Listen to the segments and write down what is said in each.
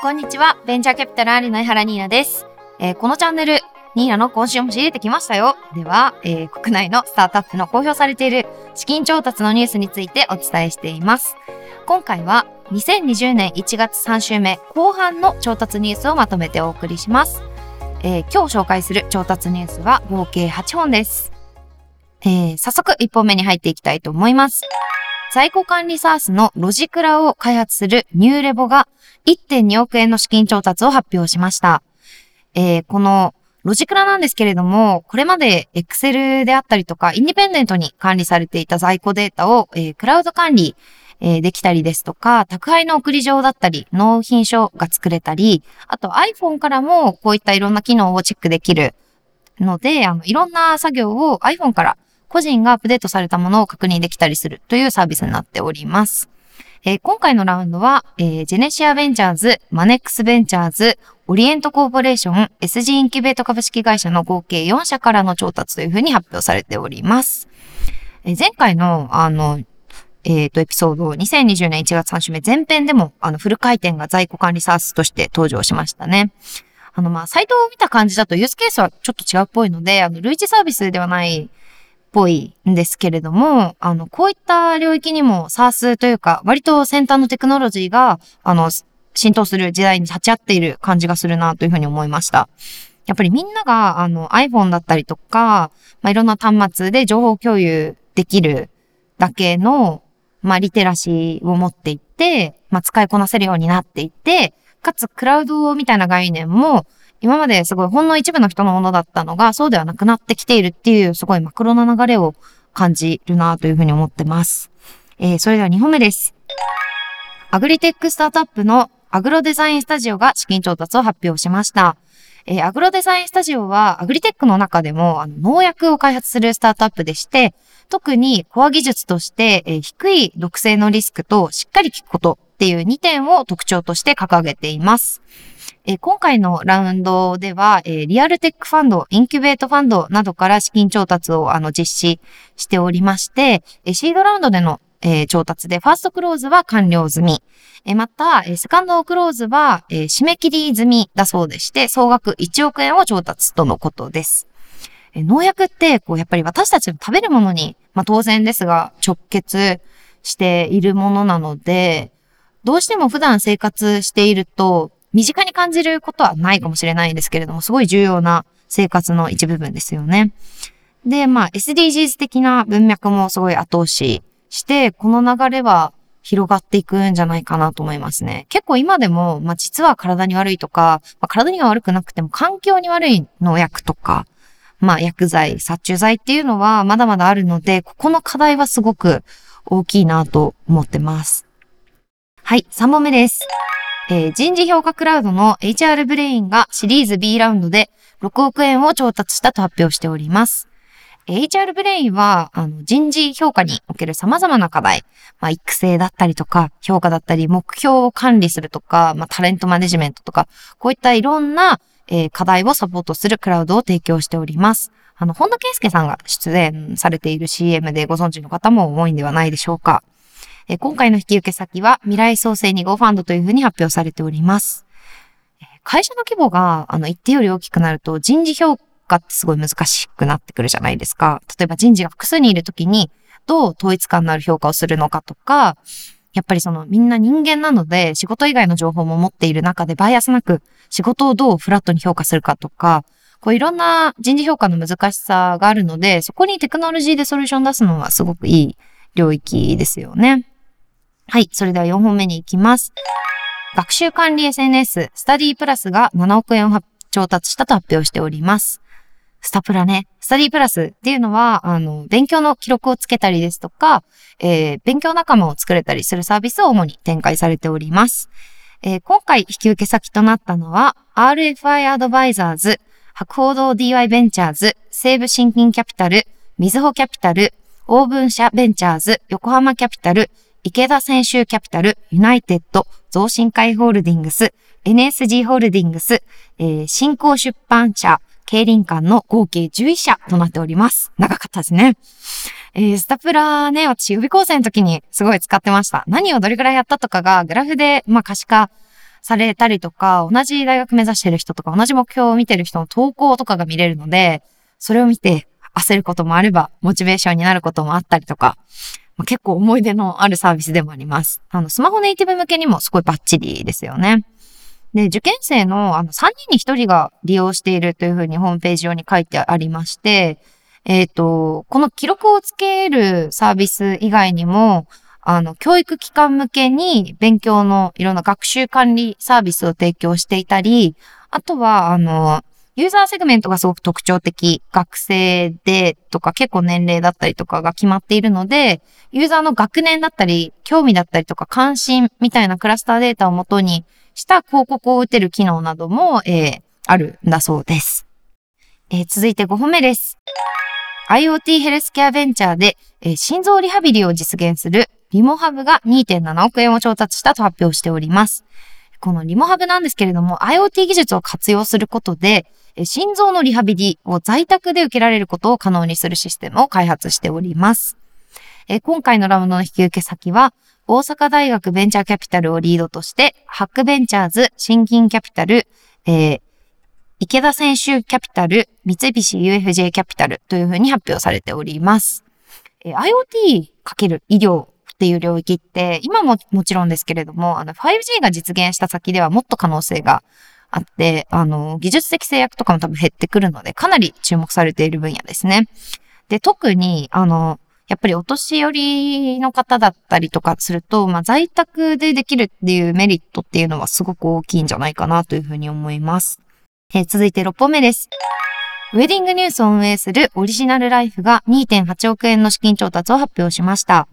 こんにちは。ベンチャーキャピタルアリの江原ニーナです。えーこのチャンネル、ニーナの今週も仕入れてきましたよ。では、えー国内のスタートアップの公表されている資金調達のニュースについてお伝えしています。今回は2020年1月3週目後半の調達ニュースをまとめてお送りします。えー今日紹介する調達ニュースは合計8本です。えー早速1本目に入っていきたいと思います。在庫管理サースのロジクラを開発するニューレボが1.2億円の資金調達を発表しました。えーこのロジクラなんですけれども、これまで Excel であったりとか、インディペンデントに管理されていた在庫データを、えークラウド管理、えーできたりですとか、宅配の送り状だったり、納品書が作れたり、あと iPhone からもこういったいろんな機能をチェックできるので、あの、いろんな作業を iPhone から個人がアップデートされたものを確認できたりするというサービスになっております。えー今回のラウンドは、えージェネシアベンチャーズ、マネックスベンチャーズ、オリエントコーポレーション、SG インキュベート株式会社の合計4社からの調達というふうに発表されております。えー前回の、あの、えっ、と、エピソード、2020年1月3週目前編でも、あの、フル回転が在庫管理サースとして登場しましたね。あの、まあ、サイトを見た感じだとユースケースはちょっと違うっぽいので、あの、類似サービスではないぽいんですけれども、あの、こういった領域にも SARS というか、割と先端のテクノロジーが、あの、浸透する時代に立ち会っている感じがするなというふうに思いました。やっぱりみんなが、あの、iPhone だったりとか、まあ、いろんな端末で情報共有できるだけの、まあ、リテラシーを持っていって、まあ、使いこなせるようになっていって、かつ、クラウドみたいな概念も、今まですごいほんの一部の人のものだったのが、そうではなくなってきているっていう、すごいマクロな流れを感じるなというふうに思ってます。えーそれでは2本目です。アグリテックスタートアップのアグロデザインスタジオが資金調達を発表しました。えーアグロデザインスタジオはアグリテックの中でもあの農薬を開発するスタートアップでして、特にコア技術として、えー低い毒性のリスクとしっかり効くことっていう2点を特徴として掲げています。えー今回のラウンドでは、えーリアルテックファンド、インキュベートファンドなどから資金調達をあの実施しておりまして、えーシードラウンドでの、えー調達で、ファーストクローズは完了済み。えーまた、えーセカンドクローズは、え締め切り済みだそうでして、総額1億円を調達とのことです。え農薬って、こう、やっぱり私たちの食べるものに、まあ当然ですが、直結しているものなので、どうしても普段生活していると、身近に感じることはないかもしれないんですけれども、すごい重要な生活の一部分ですよね。で、まあ SDGs 的な文脈もすごい後押しして、この流れは広がっていくんじゃないかなと思いますね。結構今でも、まあ実は体に悪いとか、まあ、体には悪くなくても環境に悪い農薬とか、まあ薬剤、殺虫剤っていうのはまだまだあるので、ここの課題はすごく大きいなと思ってます。はい、3本目です。えー人事評価クラウドの HR ブレインがシリーズ B ラウンドで6億円を調達したと発表しております。HR ブレインはあの人事評価における様々な課題、まあ、育成だったりとか、評価だったり、目標を管理するとか、まあ、タレントマネジメントとか、こういったいろんな、えー課題をサポートするクラウドを提供しております。あの、本田圭佑さんが出演されている CM でご存知の方も多いんではないでしょうか。え今回の引き受け先は未来創生2号ファンドというふうに発表されております。会社の規模があの一定より大きくなると人事評価ってすごい難しくなってくるじゃないですか。例えば人事が複数にいるときにどう統一感のある評価をするのかとか、やっぱりそのみんな人間なので仕事以外の情報も持っている中でバイアスなく仕事をどうフラットに評価するかとか、こういろんな人事評価の難しさがあるので、そこにテクノロジーでソリューション出すのはすごくいい領域ですよね。はい。それでは4本目に行きます。学習管理 SNS、スタディプラスが7億円を調達したと発表しております。スタプラね。スタディプラスっていうのは、あの、勉強の記録をつけたりですとか、えー勉強仲間を作れたりするサービスを主に展開されております。えー今回引き受け先となったのは、RFI アドバイザーズ、博報堂 DY ベンチャーズ、西武しんきんキャピタル、みずほキャピタル、オーブン社ベンチャーズ、横浜キャピタル、池田泉州キャピタル、ユナイテッド、増進会ホールディングス、NSG ホールディングス、えー新興出版社啓林館の合計11社となっております。長かったですね。えースタプラね、私予備校生の時にすごい使ってました。何をどれくらいやったとかがグラフで、まあ可視化されたりとか、同じ大学目指してる人とか、同じ目標を見てる人の投稿とかが見れるので、それを見て焦ることもあれば、モチベーションになることもあったりとか、まあ、結構思い出のあるサービスでもあります。あの、スマホネイティブ向けにもすごいバッチリですよね。で、受験生のあの3人に1人が利用しているというふうにホームページ上に書いてありまして、えっ、ー、と、この記録をつけるサービス以外にも、あの、教育機関向けに勉強のいろんな学習管理サービスを提供していたり、あとは、あの、ユーザーセグメントがすごく特徴的、学生でとか結構年齢だったりとかが決まっているので、ユーザーの学年だったり、興味だったりとか関心みたいなクラスターデータをもとにした広告を打てる機能なども、えー、あるんだそうです。えー、続いて5本目です。IoT ヘルスケアベンチャーで、えー、心臓リハビリを実現するリモハブが2.7億円を調達したと発表しております。このリモハブなんですけれども、IoT 技術を活用することで、心臓のリハビリを在宅で受けられることを可能にするシステムを開発しております。今回のラウンドの引き受け先は、大阪大学ベンチャーキャピタルをリードとして、ハックベンチャーズ、新銀キャピタル、えー、池田選手キャピタル、三菱 UFJ キャピタルというふうに発表されております。IoT× 医療っていう領域って、今ももちろんですけれども、あの 5G が実現した先ではもっと可能性があって、あの、技術的制約とかも多分減ってくるので、かなり注目されている分野ですね。で、特に、あの、やっぱりお年寄りの方だったりとかすると、まあ、在宅でできるっていうメリットっていうのはすごく大きいんじゃないかなというふうに思います。えー、続いて6本目です。ウェディングニュースを運営するオリジナルライフが2.8億円の資金調達を発表しました。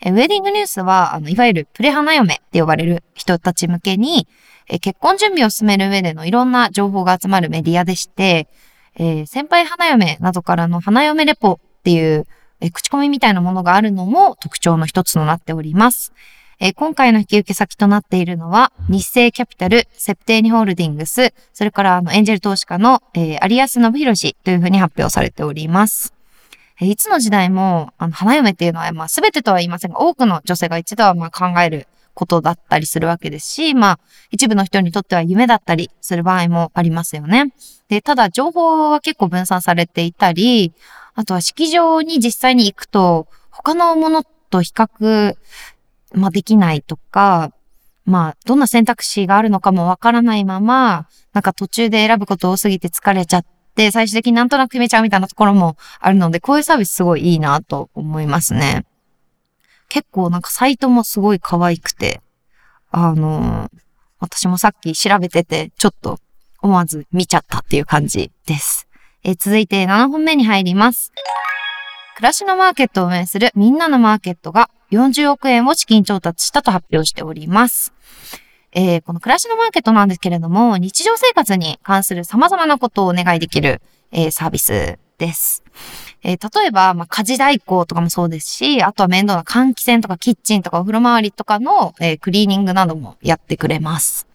えウェディングニュースは、あの、いわゆるプレ花嫁って呼ばれる人たち向けに、え結婚準備を進める上でのいろんな情報が集まるメディアでして、えー、先輩花嫁などからの花嫁レポっていう、え口コミみたいなものがあるのも特徴の一つとなっております。えー、今回の引き受け先となっているのは、日清キャピタル、セプテーニホールディングス、それからあのエンジェル投資家の、えー、有安信弘氏というふうに発表されております。いつの時代も、あの、花嫁っていうのは、まあ、すべてとは言いませんが、多くの女性が一度はまあ考えることだったりするわけですし、まあ、一部の人にとっては夢だったりする場合もありますよね。で、ただ、情報は結構分散されていたり、あとは式場に実際に行くと、他のものと比較、まあ、できないとか、まあ、どんな選択肢があるのかもわからないまま、なんか途中で選ぶこと多すぎて疲れちゃって、で、最終的になんとなく決めちゃうみたいなところもあるので、こういうサービスすごいいいなと思いますね。結構なんかサイトもすごい可愛くて、あのー、私もさっき調べてて、ちょっと思わず見ちゃったっていう感じです。え続いて7本目に入ります。暮らしのマーケットを運営するみんなのマーケットが40億円を資金調達したと発表しております。えー、この暮らしのマーケットなんですけれども、日常生活に関する様々なことをお願いできる、えー、サービスです。えー、例えば、まあ、家事代行とかもそうですし、あとは面倒な換気扇とかキッチンとかお風呂周りとかの、えー、クリーニングなどもやってくれます。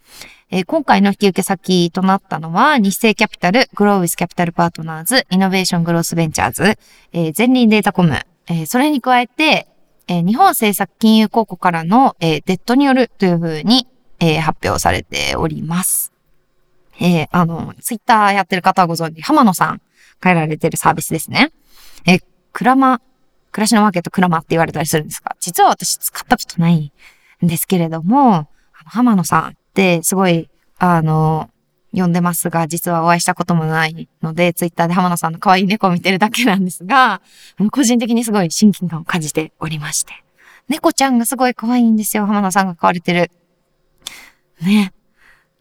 えー、今回の引き受け先となったのは、ニッセイキャピタル、グロービスキャピタルパートナーズ、イノベーショングロースベンチャーズ、えー、ゼンリンデータコム、えー、それに加えて、えー、日本政策金融公庫からの、えー、デッドによるというふうに、えー、発表されております。えー、あの、ツイッターやってる方はご存知、浜野さん、変えられてるサービスですね。えー、クラマ、暮らしのマーケットクラマって言われたりするんですが、実は私使ったことないんですけれども、浜野さんってすごい、あの、呼んでますが、実はお会いしたこともないので、ツイッターで浜野さんの可愛い猫を見てるだけなんですが、個人的にすごい親近感を感じておりまして。猫ちゃんがすごい可愛いんですよ、浜野さんが飼われてる。ね。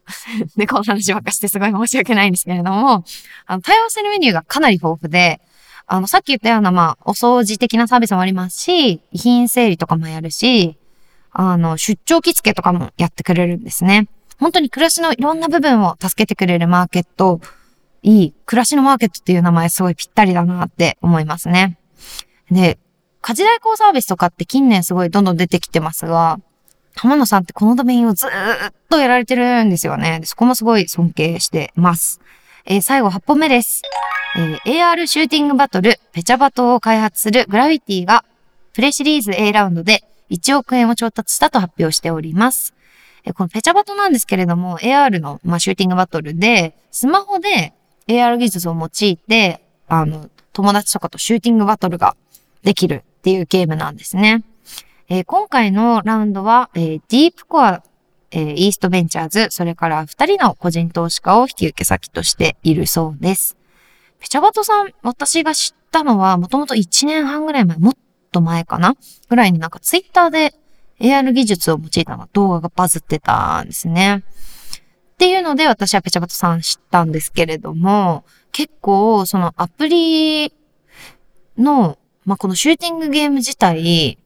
で、この話ばっかしてすごい申し訳ないんですけれども、あの、対応するメニューがかなり豊富で、あの、さっき言ったような、まあ、お掃除的なサービスもありますし、遺品整理とかもやるし、あの、出張着付けとかもやってくれるんですね。本当に暮らしのいろんな部分を助けてくれるマーケット、いい、暮らしのマーケットっていう名前すごいぴったりだなって思いますね。で、家事代行サービスとかって近年すごいどんどん出てきてますが、浜野さんってこのドメインをずーっとやられてるんですよね。そこもすごい尊敬してます。えー、最後8本目です。えー、AR シューティングバトル、ペチャバトを開発するグラビティが、プレシリーズ A ラウンドで1億円を調達したと発表しております。えこのペチャバトなんですけれども、AR の、まあ、シューティングバトルで、スマホで AR 技術を用いて、あの、友達とかとシューティングバトルができるっていうゲームなんですね。えー、今回のラウンドは、えー、ディープコア、えー、イーストベンチャーズ、それから二人の個人投資家を引き受け先としているそうです。ペチャバトさん、私が知ったのは、もともと1年半ぐらい前、もっと前かな？ぐらいになんかツイッターで AR 技術を用いたの動画がバズってたんですね。っていうので私はペチャバトさん知ったんですけれども、結構そのアプリの、まあ、このシューティングゲーム自体、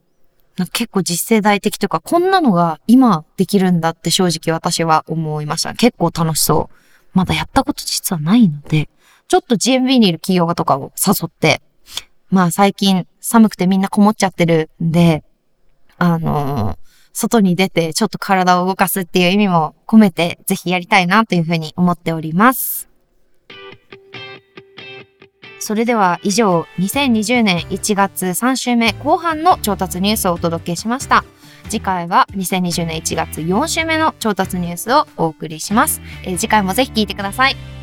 結構実世代的とか、こんなのが今できるんだって正直私は思いました。結構楽しそう。まだやったこと実はないので、ちょっと GMB にいる企業とかを誘って、まあ最近寒くてみんなこもっちゃってるんで、あのー、外に出てちょっと体を動かすっていう意味も込めて、ぜひやりたいなというふうに思っております。それでは以上、2020年1月3週目後半の調達ニュースをお届けしました。次回は2020年1月4週目の調達ニュースをお送りします。えー、次回もぜひ聞いてください。